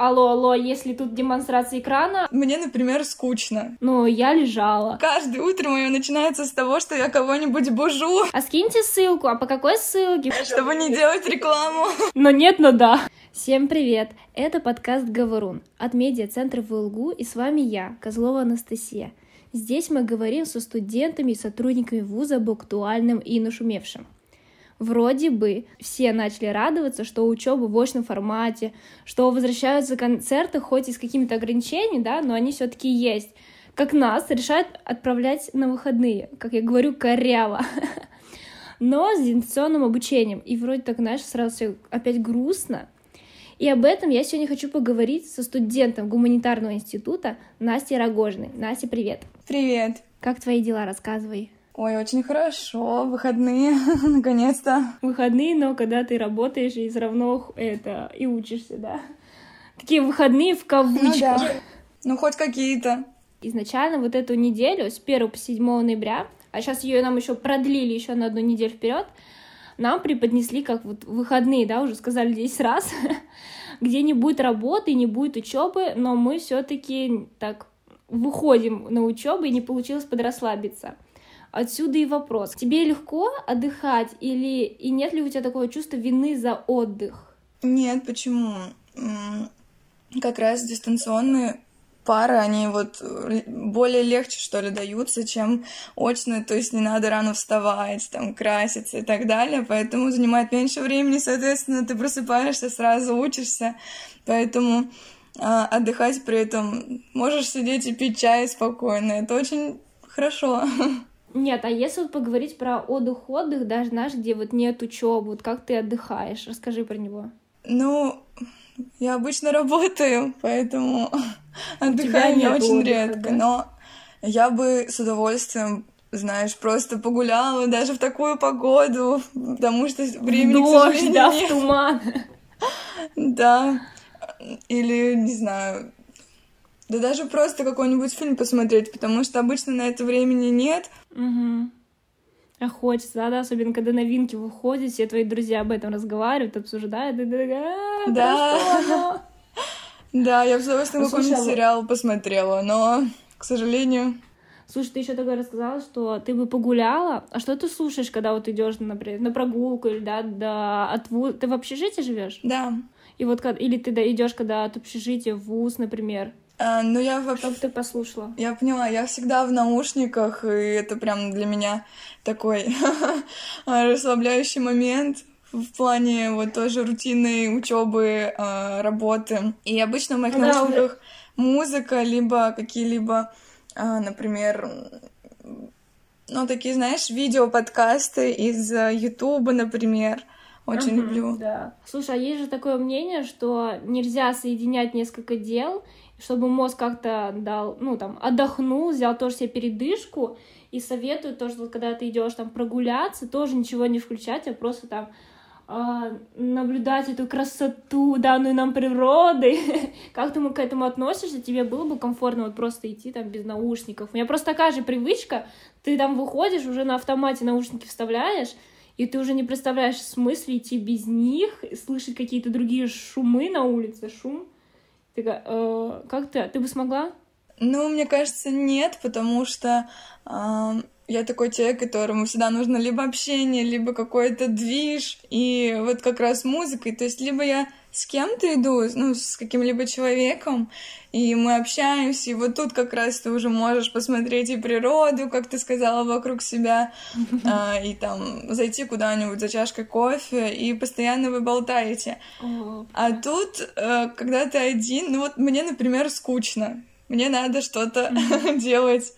алло, алло, если тут демонстрация экрана. Мне, например, скучно. Ну, я лежала. Каждое утро мое начинается с того, что я кого-нибудь бужу. А скиньте ссылку, а по какой ссылке? Чтобы не делать рекламу. Но нет, но да. Всем привет! Это подкаст «Говорун» от медиа-центра ВЛГУ, и с вами я, Козлова Анастасия. Здесь мы говорим со студентами и сотрудниками вуза об актуальном и нашумевшем. Вроде бы все начали радоваться, что учеба в очном формате, что возвращаются концерты, хоть и с какими-то ограничениями, да, но они все-таки есть. Как нас решают отправлять на выходные, как я говорю, коряво. Но с дистанционным обучением. И вроде так, знаешь, сразу все опять грустно. И об этом я сегодня хочу поговорить со студентом гуманитарного института Настей Рогожиной. Настя, привет. Привет. Как твои дела? Рассказывай. Ой, очень хорошо, выходные, наконец-то. Выходные, но когда ты работаешь и все равно это, и учишься, да. Такие выходные в кавычках. Ну, да. ну хоть какие-то. Изначально вот эту неделю, с 1 по 7 ноября, а сейчас ее нам еще продлили еще на одну неделю вперед, нам преподнесли как вот выходные, да, уже сказали 10 раз, где не будет работы, не будет учебы, но мы все-таки так выходим на учебу и не получилось подрасслабиться. Отсюда и вопрос. Тебе легко отдыхать или и нет ли у тебя такого чувства вины за отдых? Нет, почему? Как раз дистанционные пары, они вот более легче, что ли, даются, чем очные, то есть не надо рано вставать, там, краситься и так далее, поэтому занимает меньше времени, соответственно, ты просыпаешься, сразу учишься, поэтому а, отдыхать при этом можешь сидеть и пить чай спокойно, это очень хорошо. Нет, а если вот поговорить про отдых-отдых, даже наш, где вот нет учебы, вот как ты отдыхаешь, расскажи про него. Ну, я обычно работаю, поэтому отдыхаю не очень отдыха, редко, да? но я бы с удовольствием знаешь, просто погуляла даже в такую погоду, потому что времени, Дождь, к сожалению, да, нет. в туман. Да, или, не знаю, да даже просто какой-нибудь фильм посмотреть, потому что обычно на это времени нет. Угу. А хочется, да, да, особенно когда новинки выходят, все твои друзья об этом разговаривают, обсуждают, и такая, да. Да, я бы с удовольствием какой-нибудь сериал посмотрела, но, к сожалению... Слушай, ты еще тогда рассказала, что ты бы погуляла. А что ты слушаешь, когда вот идешь, например, на прогулку или да, да от вуз... Ты в общежитии живешь? Да. И вот или ты идешь, когда от общежития в вуз, например, а, ну, я вообще... Чтоб ты послушала. Я поняла, я всегда в наушниках, и это прям для меня такой расслабляющий момент в плане вот тоже рутинной учебы, а, работы. И обычно в моих да, наушниках уже... музыка, либо какие-либо, а, например, ну, такие, знаешь, видео-подкасты из Ютуба, например. Очень uh-huh, люблю. Да. Слушай, а есть же такое мнение, что нельзя соединять несколько дел, чтобы мозг как-то дал, ну, там, отдохнул, взял тоже себе передышку, и советую тоже, вот, когда ты идешь там прогуляться, тоже ничего не включать, а просто там э, наблюдать эту красоту, данную нам природы. как ты к этому относишься? Тебе было бы комфортно вот просто идти там без наушников? У меня просто такая же привычка, ты там выходишь, уже на автомате наушники вставляешь, и ты уже не представляешь смысл идти без них, слышать какие-то другие шумы на улице, шум. Ты э, как ты? Ты бы смогла? Ну, мне кажется, нет, потому что э, я такой человек, которому всегда нужно либо общение, либо какой-то движ, и вот как раз музыкой. То есть либо я с кем-то иду, ну, с каким-либо человеком, и мы общаемся, и вот тут как раз ты уже можешь посмотреть и природу, как ты сказала, вокруг себя, а, и там зайти куда-нибудь за чашкой кофе, и постоянно вы болтаете. А тут, а, когда ты один, ну вот мне, например, скучно, мне надо что-то делать.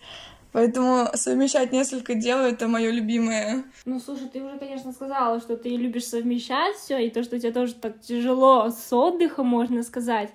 Поэтому совмещать несколько дел это мое любимое. Ну, слушай, ты уже, конечно, сказала, что ты любишь совмещать все, и то, что у тебя тоже так тяжело с отдыхом, можно сказать.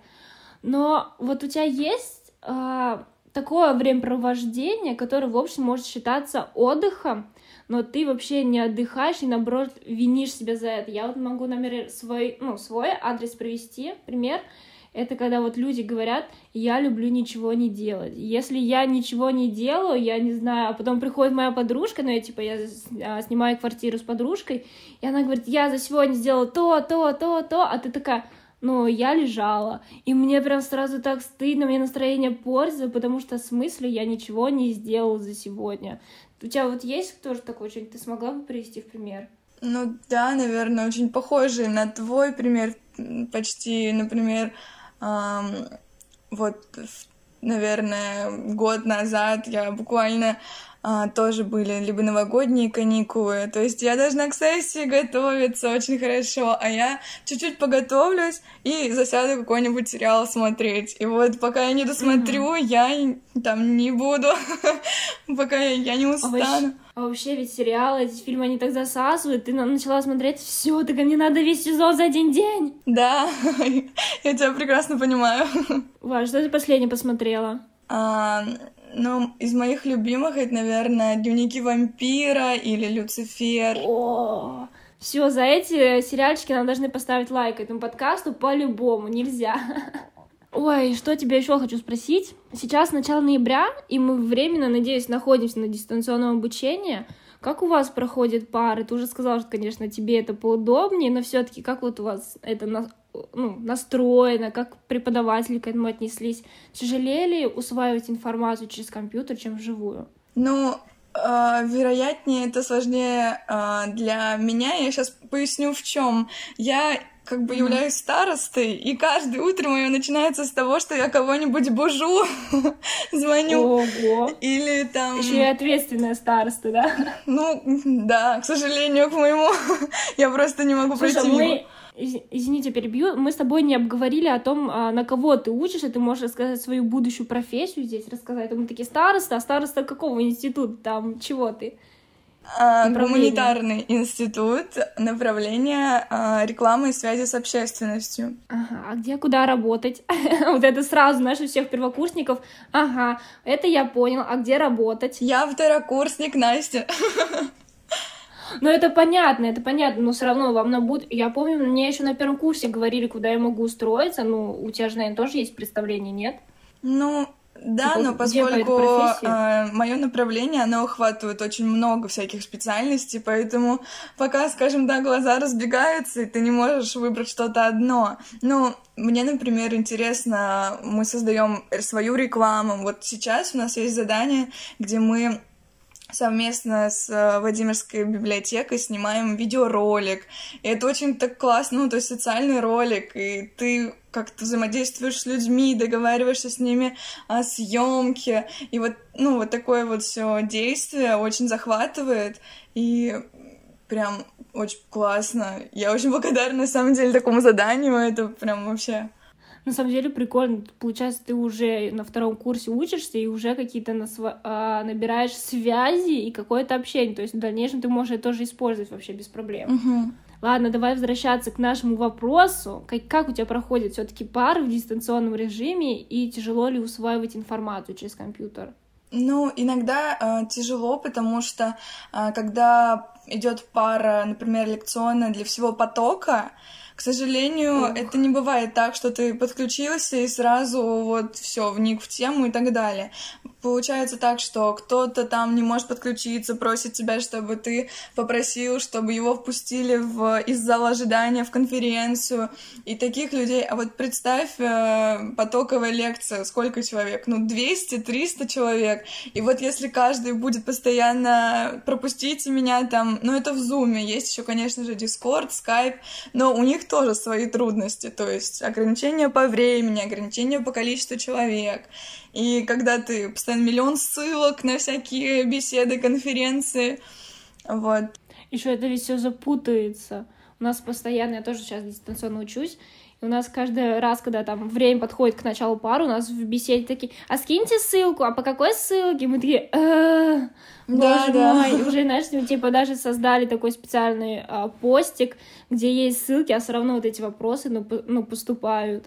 Но вот у тебя есть э, такое времяпровождение, которое, в общем, может считаться отдыхом, но ты вообще не отдыхаешь и, наоборот, винишь себя за это. Я вот могу, например, свой, ну, свой адрес привести, пример — это когда вот люди говорят, я люблю ничего не делать. Если я ничего не делаю, я не знаю, а потом приходит моя подружка, ну я типа, я а, снимаю квартиру с подружкой, и она говорит, я за сегодня сделала то, то, то, то, а ты такая, но я лежала, и мне прям сразу так стыдно, мне настроение портится, потому что в смысле я ничего не сделала за сегодня. У тебя вот есть тоже такой что-нибудь, ты смогла бы привести в пример? Ну да, наверное, очень похожий на твой пример, почти, например, вот, наверное, год назад я буквально а, тоже были либо новогодние каникулы. То есть я должна к сессии готовиться очень хорошо, а я чуть-чуть поготовлюсь и засяду какой-нибудь сериал смотреть. И вот пока я не досмотрю, mm-hmm. я там не буду, пока я не устану. А вообще ведь сериалы, эти фильмы, они так засасывают, ты начала смотреть, все, так мне надо весь сезон за один день. Да, я тебя прекрасно понимаю. Ва, что ты последнее посмотрела? А, ну, из моих любимых это, наверное, Дневники вампира или Люцифер. О, все, за эти сериальчики нам должны поставить лайк этому подкасту по-любому, нельзя. Ой, что тебе еще хочу спросить? Сейчас начало ноября, и мы временно, надеюсь, находимся на дистанционном обучении. Как у вас проходят пары? Ты уже сказала, что, конечно, тебе это поудобнее, но все-таки как вот у вас это на, ну, настроено, как преподаватели к этому отнеслись? Тяжелее ли усваивать информацию через компьютер, чем вживую? Ну, э, вероятнее, это сложнее э, для меня. Я сейчас поясню в чем. Я как бы являюсь старостой, и каждое утро мое начинается с того, что я кого-нибудь бужу, звоню. Ого. Или там... Еще и ответственная староста, да? Ну, да, к сожалению, к моему. я просто не могу Слушай, пройти мы... Извините, перебью. Мы с тобой не обговорили о том, а, на кого ты учишься. Ты можешь рассказать свою будущую профессию здесь, рассказать. Мы такие староста, а староста какого института? Там чего ты? А, гуманитарный институт, направление а, рекламы и связи с общественностью. Ага, а где, куда работать? вот это сразу, знаешь, у всех первокурсников. Ага, это я понял, а где работать? Я второкурсник, Настя. Ну, это понятно, это понятно, но все равно вам на буд... Я помню, мне еще на первом курсе говорили, куда я могу устроиться. Ну, у тебя же, наверное, тоже есть представление, нет? Ну, да, типа, но поскольку э, мое направление, оно охватывает очень много всяких специальностей, поэтому пока, скажем так, глаза разбегаются, и ты не можешь выбрать что-то одно. Ну, мне, например, интересно, мы создаем свою рекламу. Вот сейчас у нас есть задание, где мы совместно с э, Владимирской библиотекой снимаем видеоролик. И это очень так классно, ну, то есть социальный ролик, и ты как-то взаимодействуешь с людьми, договариваешься с ними о съемке. И вот, ну, вот такое вот все действие очень захватывает, и прям очень классно. Я очень благодарна, на самом деле, такому заданию. Это прям вообще на самом деле прикольно. Получается, ты уже на втором курсе учишься и уже какие-то насва... а, набираешь связи и какое-то общение. То есть в дальнейшем ты можешь это тоже использовать вообще без проблем. Угу. Ладно, давай возвращаться к нашему вопросу. Как, как у тебя проходит все-таки пар в дистанционном режиме и тяжело ли усваивать информацию через компьютер? Ну, иногда э, тяжело, потому что э, когда идет пара, например, лекционная для всего потока, к сожалению, Ох. это не бывает так, что ты подключился и сразу вот все вник в тему и так далее. Получается так, что кто-то там не может подключиться, просит тебя, чтобы ты попросил, чтобы его впустили в, из зала ожидания в конференцию. И таких людей... А вот представь, э, потоковая лекция, сколько человек? Ну, 200-300 человек. И вот если каждый будет постоянно пропустите меня там... Ну, это в Зуме. Есть еще, конечно же, Discord, Skype, но у них тоже свои трудности, то есть ограничения по времени, ограничения по количеству человек. И когда ты постоянно миллион ссылок на всякие беседы, конференции, вот. Еще это ведь все запутается. У нас постоянно, я тоже сейчас дистанционно учусь, и у нас каждый раз, когда там время подходит к началу пары, у нас в беседе такие, а скиньте ссылку, а по какой ссылке? Мы такие, «Э, боже мой. Уже, знаешь, ну, типа даже создали такой специальный а, постик, где есть ссылки, а все равно вот эти вопросы, ну, ну поступают.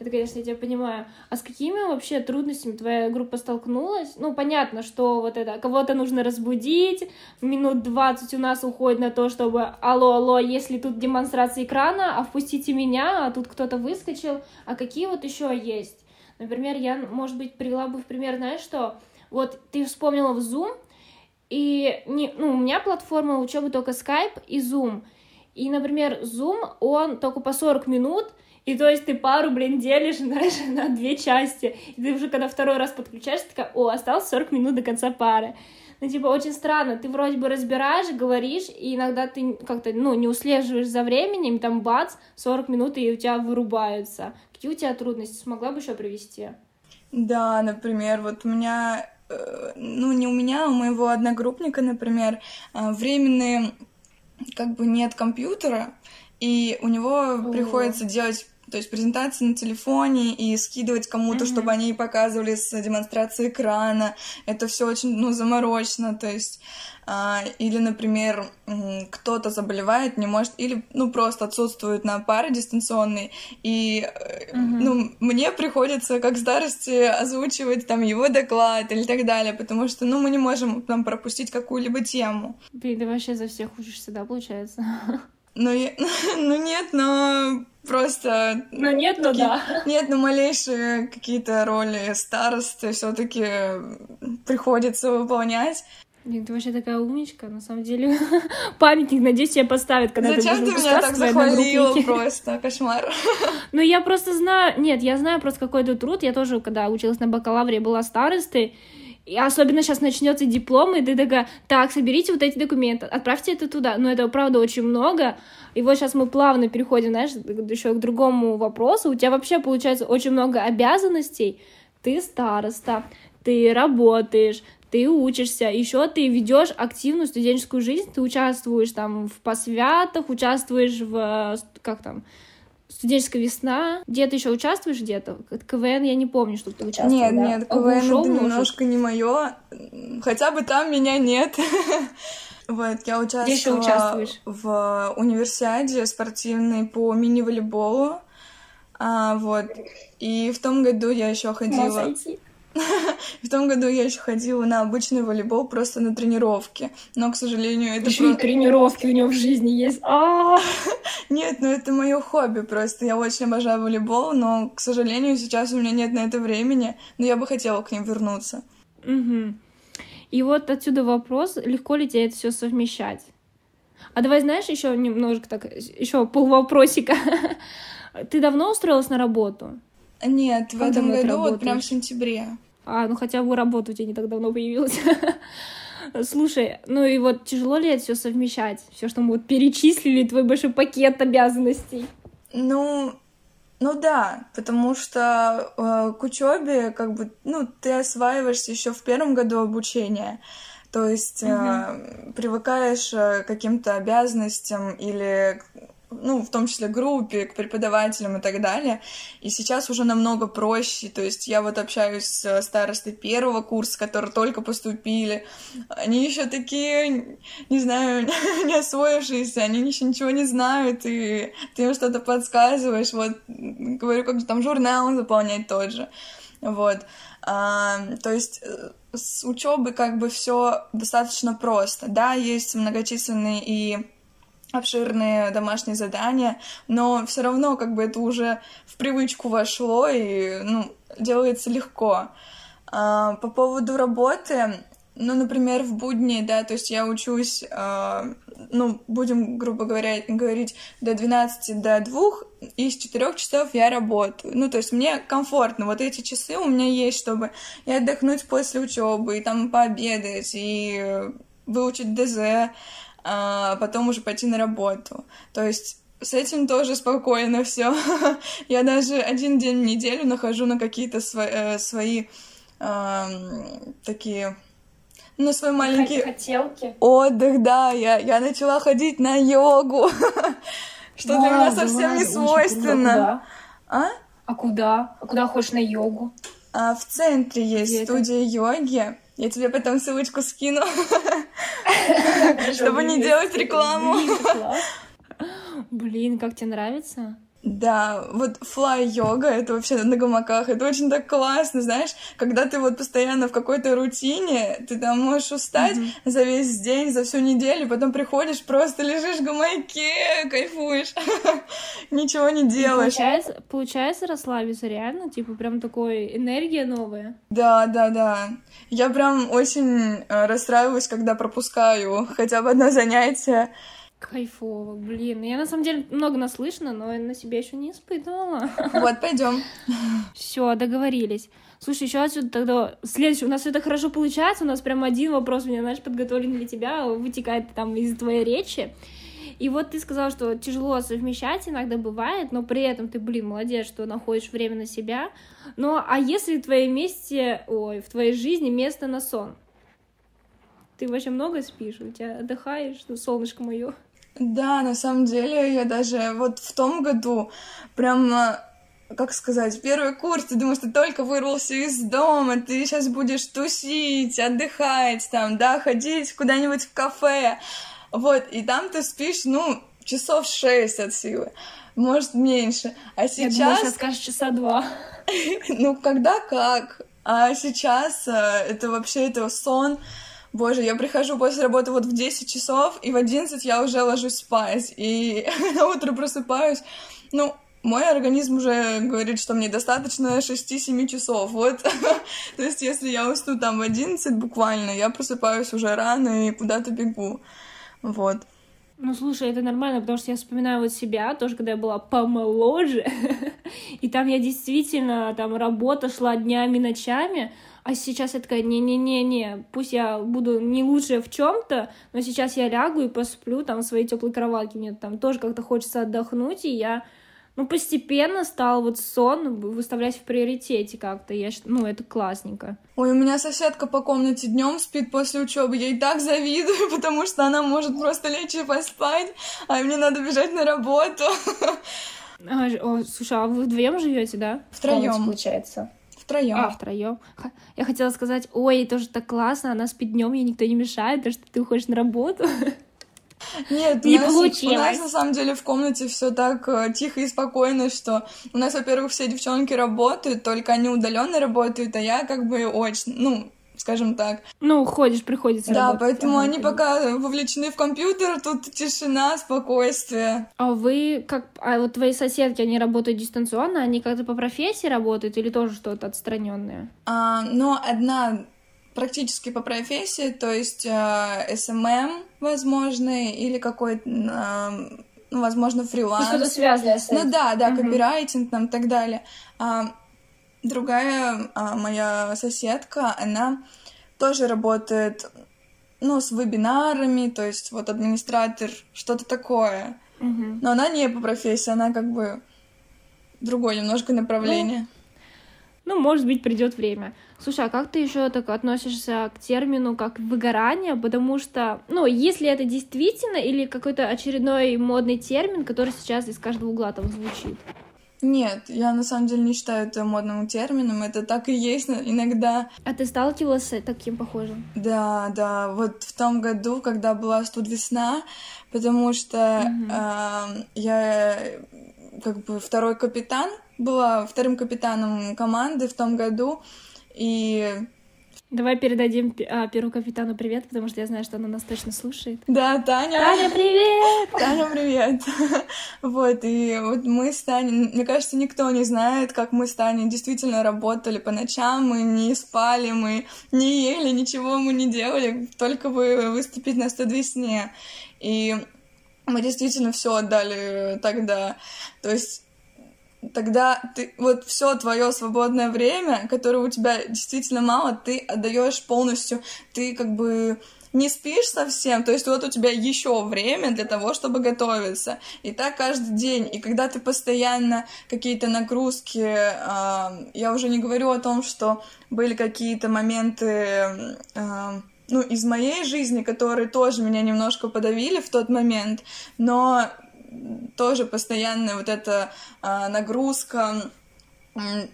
Это, конечно, я тебя понимаю. А с какими вообще трудностями твоя группа столкнулась? Ну, понятно, что вот это, кого-то нужно разбудить, минут 20 у нас уходит на то, чтобы алло, алло, если тут демонстрация экрана, а впустите меня, а тут кто-то выскочил. А какие вот еще есть? Например, я, может быть, привела бы в пример, знаешь что? Вот ты вспомнила в Zoom, и не, ну, у меня платформа учебы только Skype и Zoom. И, например, Zoom, он только по 40 минут, И то есть ты пару, блин, делишь, знаешь, на две части. И ты уже когда второй раз подключаешься, такая, о, осталось 40 минут до конца пары. Ну, типа, очень странно. Ты вроде бы разбираешь, говоришь, и иногда ты как-то, ну, не услеживаешь за временем, там бац, 40 минут, и у тебя вырубаются. Какие у тебя трудности? Смогла бы еще привести? Да, например, вот у меня, э, ну, не у меня, а у моего одногруппника, например, э, временные, как бы нет компьютера, и у него О. приходится делать то есть презентации на телефоне и скидывать кому-то, mm-hmm. чтобы они показывали с демонстрацией экрана. Это все очень, ну, заморочно. То есть, а, или, например, кто-то заболевает, не может, или, ну, просто отсутствует на паре дистанционной, и, mm-hmm. ну, мне приходится как старости озвучивать там его доклад или так далее, потому что, ну, мы не можем там пропустить какую-либо тему. Блин, ты вообще за всех учишься, да, получается? Ну, я... ну нет, но просто... Ну нет, ну да. Нет, но малейшие какие-то роли старосты все таки приходится выполнять. Блин, ты вообще такая умничка, на самом деле. Памятник, надеюсь, тебе поставят, когда Зачем ты будешь ты меня так захвалила просто? Кошмар. Ну, я просто знаю... Нет, я знаю просто какой-то труд. Я тоже, когда училась на бакалавре, была старостой, и особенно сейчас начнется диплом, и ты такая, так, соберите вот эти документы, отправьте это туда. Но это, правда, очень много. И вот сейчас мы плавно переходим, знаешь, еще к другому вопросу. У тебя вообще получается очень много обязанностей. Ты староста, ты работаешь, ты учишься, еще ты ведешь активную студенческую жизнь, ты участвуешь там в посвятах, участвуешь в, как там, студенческая весна. Где-то еще участвуешь где-то? КВН я не помню, что ты участвовала. Нет, да? нет, КВН это немножко не мое. Хотя бы там меня нет. Вот, я участвовала в универсиаде спортивной по мини-волейболу. А, вот. И в том году я еще ходила... В том году я еще ходила на обычный волейбол просто на тренировки. Но, к сожалению, это Еще и тренировки у него в жизни есть. А! Нет, ну это мое хобби просто. Я очень обожаю волейбол, но, к сожалению, сейчас у меня нет на это времени. Но я бы хотела к ним вернуться. Угу. И вот отсюда вопрос, легко ли тебе это все совмещать? А давай, знаешь, еще немножко так, еще полвопросика. Ты давно устроилась на работу? Нет, в этом году вот прям в сентябре. А, ну хотя бы работа у тебя не так давно появилась. Слушай, ну и вот тяжело ли это все совмещать? Все, что мы вот перечислили, твой большой пакет обязанностей. Ну, ну да, потому что э, к учебе как бы, ну, ты осваиваешься еще в первом году обучения. То есть угу. э, привыкаешь э, к каким-то обязанностям или ну, в том числе группе, к преподавателям и так далее. И сейчас уже намного проще. То есть я вот общаюсь с старостой первого курса, которые только поступили. Они еще такие, не знаю, не освоившиеся, они еще ничего не знают, и ты им что-то подсказываешь. Вот, говорю, как там журнал заполнять тот же. Вот. А, то есть э, с учебы как бы все достаточно просто. Да, есть многочисленные и обширные домашние задания, но все равно как бы это уже в привычку вошло и ну, делается легко. А, по поводу работы, ну, например, в будни, да, то есть я учусь, а, ну, будем, грубо говоря, говорить, до 12, до 2, и с 4 часов я работаю. Ну, то есть мне комфортно, вот эти часы у меня есть, чтобы и отдохнуть после учебы, и там пообедать, и выучить ДЗ, а потом уже пойти на работу. То есть с этим тоже спокойно все. Я даже один день в неделю нахожу на какие-то свои, э, свои э, такие на свой маленький Хотелки. отдых, да, я, я начала ходить на йогу, что для меня совсем не свойственно. А? А куда? А куда ходишь на йогу? А, в центре есть студия йоги. Я тебе потом ссылочку скину, чтобы не делать рекламу. Блин, как тебе нравится? Да, вот флай-йога, это вообще на гамаках, это очень так классно, знаешь, когда ты вот постоянно в какой-то рутине, ты там можешь устать mm-hmm. за весь день, за всю неделю, потом приходишь, просто лежишь в гамаке, кайфуешь, ничего не делаешь. получается, получается расслабиться реально, типа прям такой энергия новая? Да, да, да. Я прям очень э, расстраиваюсь, когда пропускаю хотя бы одно занятие, Кайфово, блин. Я на самом деле много наслышана, но на себя еще не испытывала. Вот, пойдем. Все, договорились. Слушай, еще отсюда тогда следующий. У нас все так хорошо получается. У нас прям один вопрос у меня, знаешь, подготовлен для тебя, вытекает там из твоей речи. И вот ты сказала, что тяжело совмещать иногда бывает, но при этом ты, блин, молодец, что находишь время на себя. Ну, а если в твоей месте, ой, в твоей жизни место на сон? Ты вообще много спишь? У тебя отдыхаешь, ну, солнышко мое? Да, на самом деле я даже вот в том году прям как сказать, первый курс, ты думаешь, ты только вырвался из дома, ты сейчас будешь тусить, отдыхать, там, да, ходить куда-нибудь в кафе, вот, и там ты спишь, ну, часов шесть от силы, может, меньше, а сейчас... Я думала, сейчас скажешь часа два. Ну, когда как, а сейчас э, это вообще, это сон, Боже, я прихожу после работы вот в 10 часов, и в 11 я уже ложусь спать, и на утро просыпаюсь. Ну, мой организм уже говорит, что мне достаточно 6-7 часов. Вот. То есть, если я усну там в 11 буквально, я просыпаюсь уже рано и куда-то бегу. Вот. Ну, слушай, это нормально, потому что я вспоминаю вот себя, тоже когда я была помоложе, и там я действительно, там работа шла днями, ночами, а сейчас я такая, не-не-не-не, пусть я буду не лучше в чем то но сейчас я лягу и посплю там в своей теплой кроватке, мне там тоже как-то хочется отдохнуть, и я ну, постепенно стал вот сон выставлять в приоритете как-то. Я, ну, это классненько. Ой, у меня соседка по комнате днем спит после учебы. Я ей так завидую, потому что она может просто лечь и поспать, а мне надо бежать на работу. А, о, слушай, а вы вдвоем живете, да? Втроем. получается. Втроем. А, втроем. Я хотела сказать, ой, тоже так классно, она спит днем, ей никто не мешает, то что ты уходишь на работу. Нет, не у нас, получилось. У нас на самом деле в комнате все так э, тихо и спокойно, что у нас, во-первых, все девчонки работают, только они удаленно работают, а я как бы очень, ну, скажем так. Ну, ходишь, приходится Да, работать. поэтому ага, они пока вовлечены в компьютер, тут тишина, спокойствие. А вы как... А вот твои соседки, они работают дистанционно, они как-то по профессии работают или тоже что-то отстраненное? А, ну, одна практически по профессии, то есть э, SMM, возможно, или какой-то, э, ну, возможно, фриланс. Что-то связанное с этим. Ну да, да, копирайтинг там и так далее. А, другая а, моя соседка, она тоже работает, ну, с вебинарами, то есть вот администратор, что-то такое. Угу. Но она не по профессии, она как бы другое немножко направление. Ну, ну может быть, придет время. Слушай, а как ты еще так относишься к термину как выгорание? Потому что, ну, если это действительно или какой-то очередной модный термин, который сейчас из каждого угла там звучит? Нет, я на самом деле не считаю это модным термином, это так и есть иногда. А ты сталкивалась с таким похожим? Да, да, вот в том году, когда была студвесна, потому что mm-hmm. э, я как бы второй капитан, была вторым капитаном команды в том году, и Давай передадим а, первому капитану привет, потому что я знаю, что она нас точно слушает. Да, Таня. Таня, привет! Таня, привет! Вот, и вот мы с Таней, мне кажется, никто не знает, как мы с Таней действительно работали по ночам, мы не спали, мы не ели, ничего мы не делали, только бы выступить на 102 сне. И мы действительно все отдали тогда. То есть тогда ты вот все твое свободное время, которое у тебя действительно мало, ты отдаешь полностью, ты как бы не спишь совсем, то есть вот у тебя еще время для того, чтобы готовиться. И так каждый день. И когда ты постоянно какие-то нагрузки, э, я уже не говорю о том, что были какие-то моменты э, ну, из моей жизни, которые тоже меня немножко подавили в тот момент, но тоже постоянная вот эта а, нагрузка,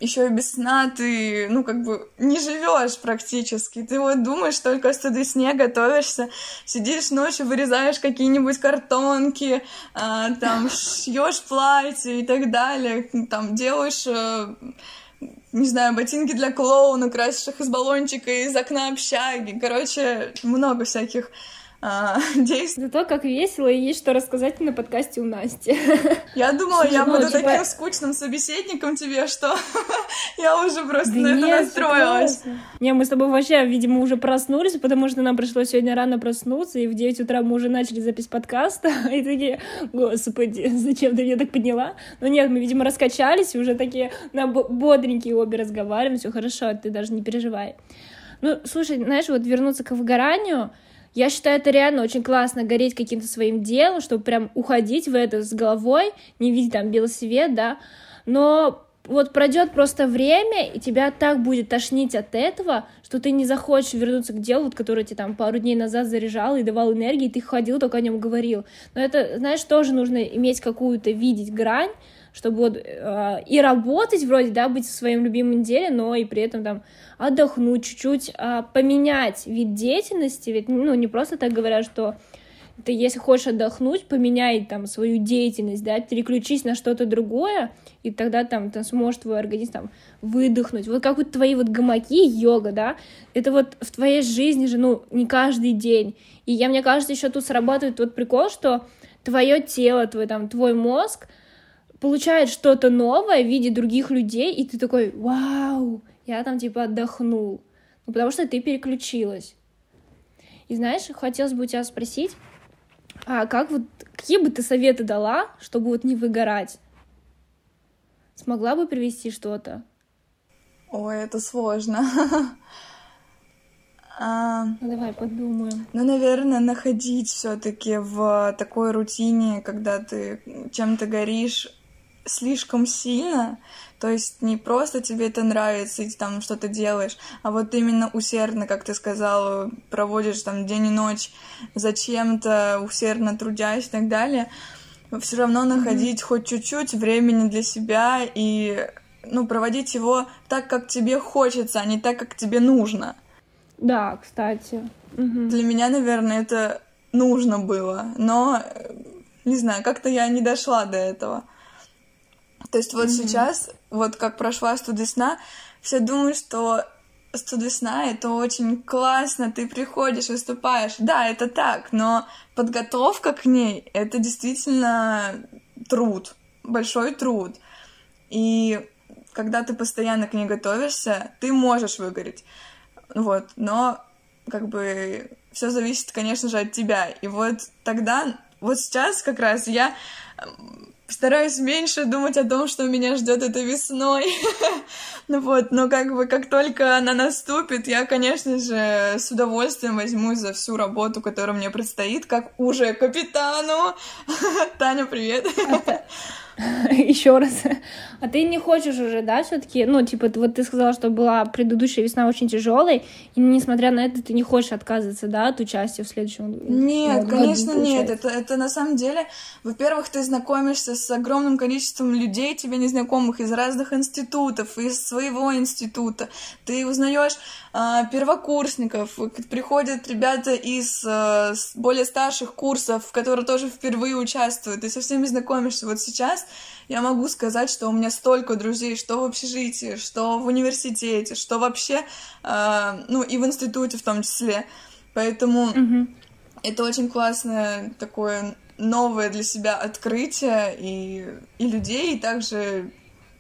еще и без сна ты, ну, как бы не живешь практически. Ты вот думаешь только что до сне готовишься, сидишь ночью, вырезаешь какие-нибудь картонки, а, там шьешь платье и так далее, там делаешь а, не знаю, ботинки для клоуна, красишь их из баллончика из окна общаги. Короче, много всяких а, действовать. Зато как весело и есть что рассказать на подкасте у Насти. Я думала, Слушай, я ну, буду типа... таким скучным собеседником тебе, что я уже просто да на нет, это настроилась. Не, мы с тобой вообще, видимо, уже проснулись, потому что нам пришлось сегодня рано проснуться, и в 9 утра мы уже начали запись подкаста, и такие, господи, зачем ты меня так подняла? Но нет, мы, видимо, раскачались, и уже такие на бодренькие обе разговариваем, все хорошо, ты даже не переживай. Ну, слушай, знаешь, вот вернуться к выгоранию, я считаю, это реально очень классно гореть каким-то своим делом, чтобы прям уходить в это с головой, не видеть там белый свет, да, но вот пройдет просто время, и тебя так будет тошнить от этого, что ты не захочешь вернуться к делу, которое тебе там пару дней назад заряжал и давал энергии, и ты ходил, только о нем говорил. Но это, знаешь, тоже нужно иметь какую-то, видеть грань, чтобы вот э, и работать вроде, да, быть в своем любимом деле, но и при этом там отдохнуть чуть-чуть, э, поменять вид деятельности, ведь, ну, не просто так говорят, что ты, если хочешь отдохнуть, поменяй там свою деятельность, да, переключись на что-то другое, и тогда там ты сможешь твой организм там выдохнуть. Вот как вот твои вот гамаки, йога, да, это вот в твоей жизни же, ну, не каждый день. И я, мне кажется, еще тут срабатывает тот прикол, что твое тело, твой там, твой мозг, получает что-то новое в виде других людей, и ты такой, вау, я там типа отдохнул. Ну, потому что ты переключилась. И знаешь, хотелось бы у тебя спросить, а как вот, какие бы ты советы дала, чтобы вот не выгорать? Смогла бы привести что-то? Ой, это сложно. А, ну, давай подумаем. Ну, наверное, находить все-таки в такой рутине, когда ты чем-то горишь, слишком сильно, то есть не просто тебе это нравится, и ты там что-то делаешь, а вот именно усердно, как ты сказала, проводишь там день и ночь зачем-то, усердно трудясь и так далее, все равно находить mm-hmm. хоть чуть-чуть времени для себя и ну, проводить его так, как тебе хочется, а не так, как тебе нужно. Да, кстати. Угу. Для меня, наверное, это нужно было, но не знаю, как-то я не дошла до этого. То есть вот mm-hmm. сейчас, вот как прошла студесна, все думают, что студесна — это очень классно, ты приходишь, выступаешь. Да, это так, но подготовка к ней — это действительно труд, большой труд. И когда ты постоянно к ней готовишься, ты можешь выгореть. Вот, но как бы все зависит, конечно же, от тебя. И вот тогда, вот сейчас как раз я стараюсь меньше думать о том, что меня ждет этой весной. ну вот, но как бы как только она наступит, я, конечно же, с удовольствием возьмусь за всю работу, которая мне предстоит, как уже капитану. Таня, привет. еще раз. А ты не хочешь уже, да, все-таки, ну, типа, вот ты сказала, что была предыдущая весна очень тяжелой, и несмотря на это, ты не хочешь отказываться, да, от участия в следующем Нет, году, конечно, нет. Это, это на самом деле, во-первых, ты знакомишься с огромным количеством людей, тебе незнакомых из разных институтов, из своего института. Ты узнаешь а, первокурсников, приходят ребята из а, более старших курсов, которые тоже впервые участвуют, ты со всеми знакомишься. Вот сейчас я могу сказать, что у меня столько друзей, что в общежитии, что в университете, что вообще, э, ну и в институте в том числе. Поэтому mm-hmm. это очень классное такое новое для себя открытие и, и людей, и также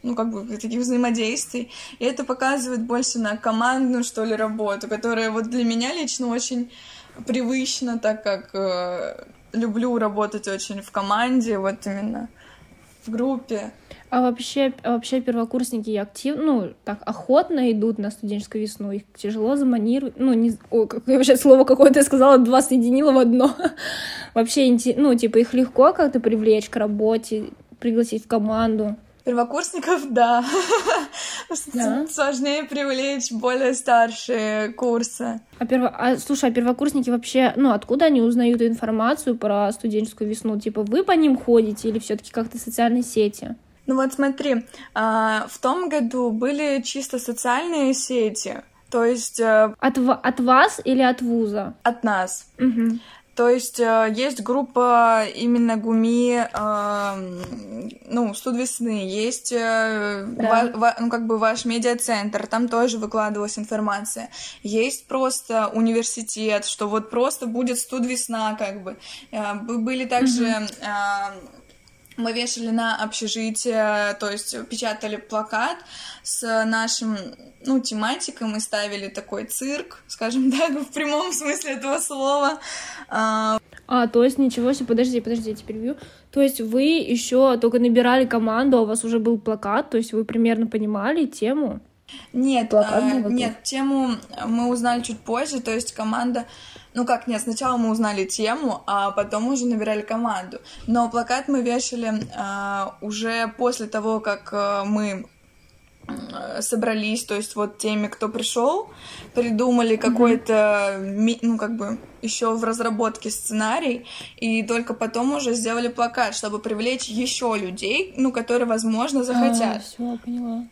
ну, как бы, таких взаимодействий. И это показывает больше на командную, что ли, работу, которая вот для меня лично очень привычна, так как э, люблю работать очень в команде, вот именно в группе. А вообще, вообще первокурсники активно, ну, так охотно идут на студенческую весну, их тяжело заманировать, ну, не, о, как, я вообще слово какое-то сказала, два соединила в одно. вообще, ну, типа, их легко как-то привлечь к работе, пригласить в команду. Первокурсников, да. да. Сложнее привлечь более старшие курсы. А, перво... а слушай, а первокурсники вообще, ну, откуда они узнают информацию про студенческую весну? Типа, вы по ним ходите или все-таки как-то социальные сети? Ну вот смотри, а, в том году были чисто социальные сети, то есть... Э, от, от вас или от вуза? От нас. Угу. То есть э, есть группа именно ГУМИ, э, ну, студ весны, есть э, да. ва, ва, ну, как бы ваш медиацентр, там тоже выкладывалась информация. Есть просто университет, что вот просто будет студ весна, как бы. Э, были также... Э, мы вешали на общежитие, то есть печатали плакат с нашим, ну, тематикой, мы ставили такой цирк, скажем так, в прямом смысле этого слова. А, а то есть ничего себе, подожди, подожди, я теперь вью. То есть вы еще только набирали команду, а у вас уже был плакат, то есть вы примерно понимали тему? Нет, а, нет, тему мы узнали чуть позже, то есть команда ну как, нет, сначала мы узнали тему, а потом уже набирали команду. Но плакат мы вешали э, уже после того, как э, мы собрались, то есть вот теми, кто пришел, придумали какой-то, ну как бы еще в разработке сценарий, и только потом уже сделали плакат, чтобы привлечь еще людей, ну которые, возможно, захотят. А, все, поняла.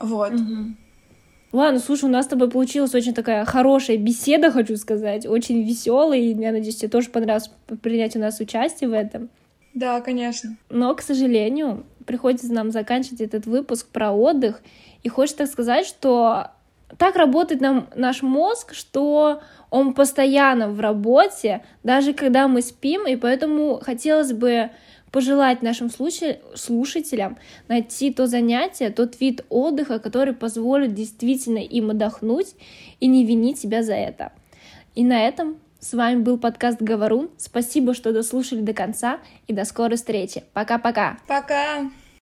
Вот. Угу. Ладно, слушай, у нас с тобой получилась очень такая хорошая беседа, хочу сказать, очень веселая, и я надеюсь, тебе тоже понравилось принять у нас участие в этом. Да, конечно. Но, к сожалению, приходится нам заканчивать этот выпуск про отдых, и хочется сказать, что так работает нам наш мозг, что он постоянно в работе, даже когда мы спим, и поэтому хотелось бы пожелать нашим слушателям найти то занятие, тот вид отдыха, который позволит действительно им отдохнуть и не винить себя за это. И на этом с вами был подкаст Говорун. Спасибо, что дослушали до конца и до скорой встречи. Пока-пока. Пока. -пока. Пока.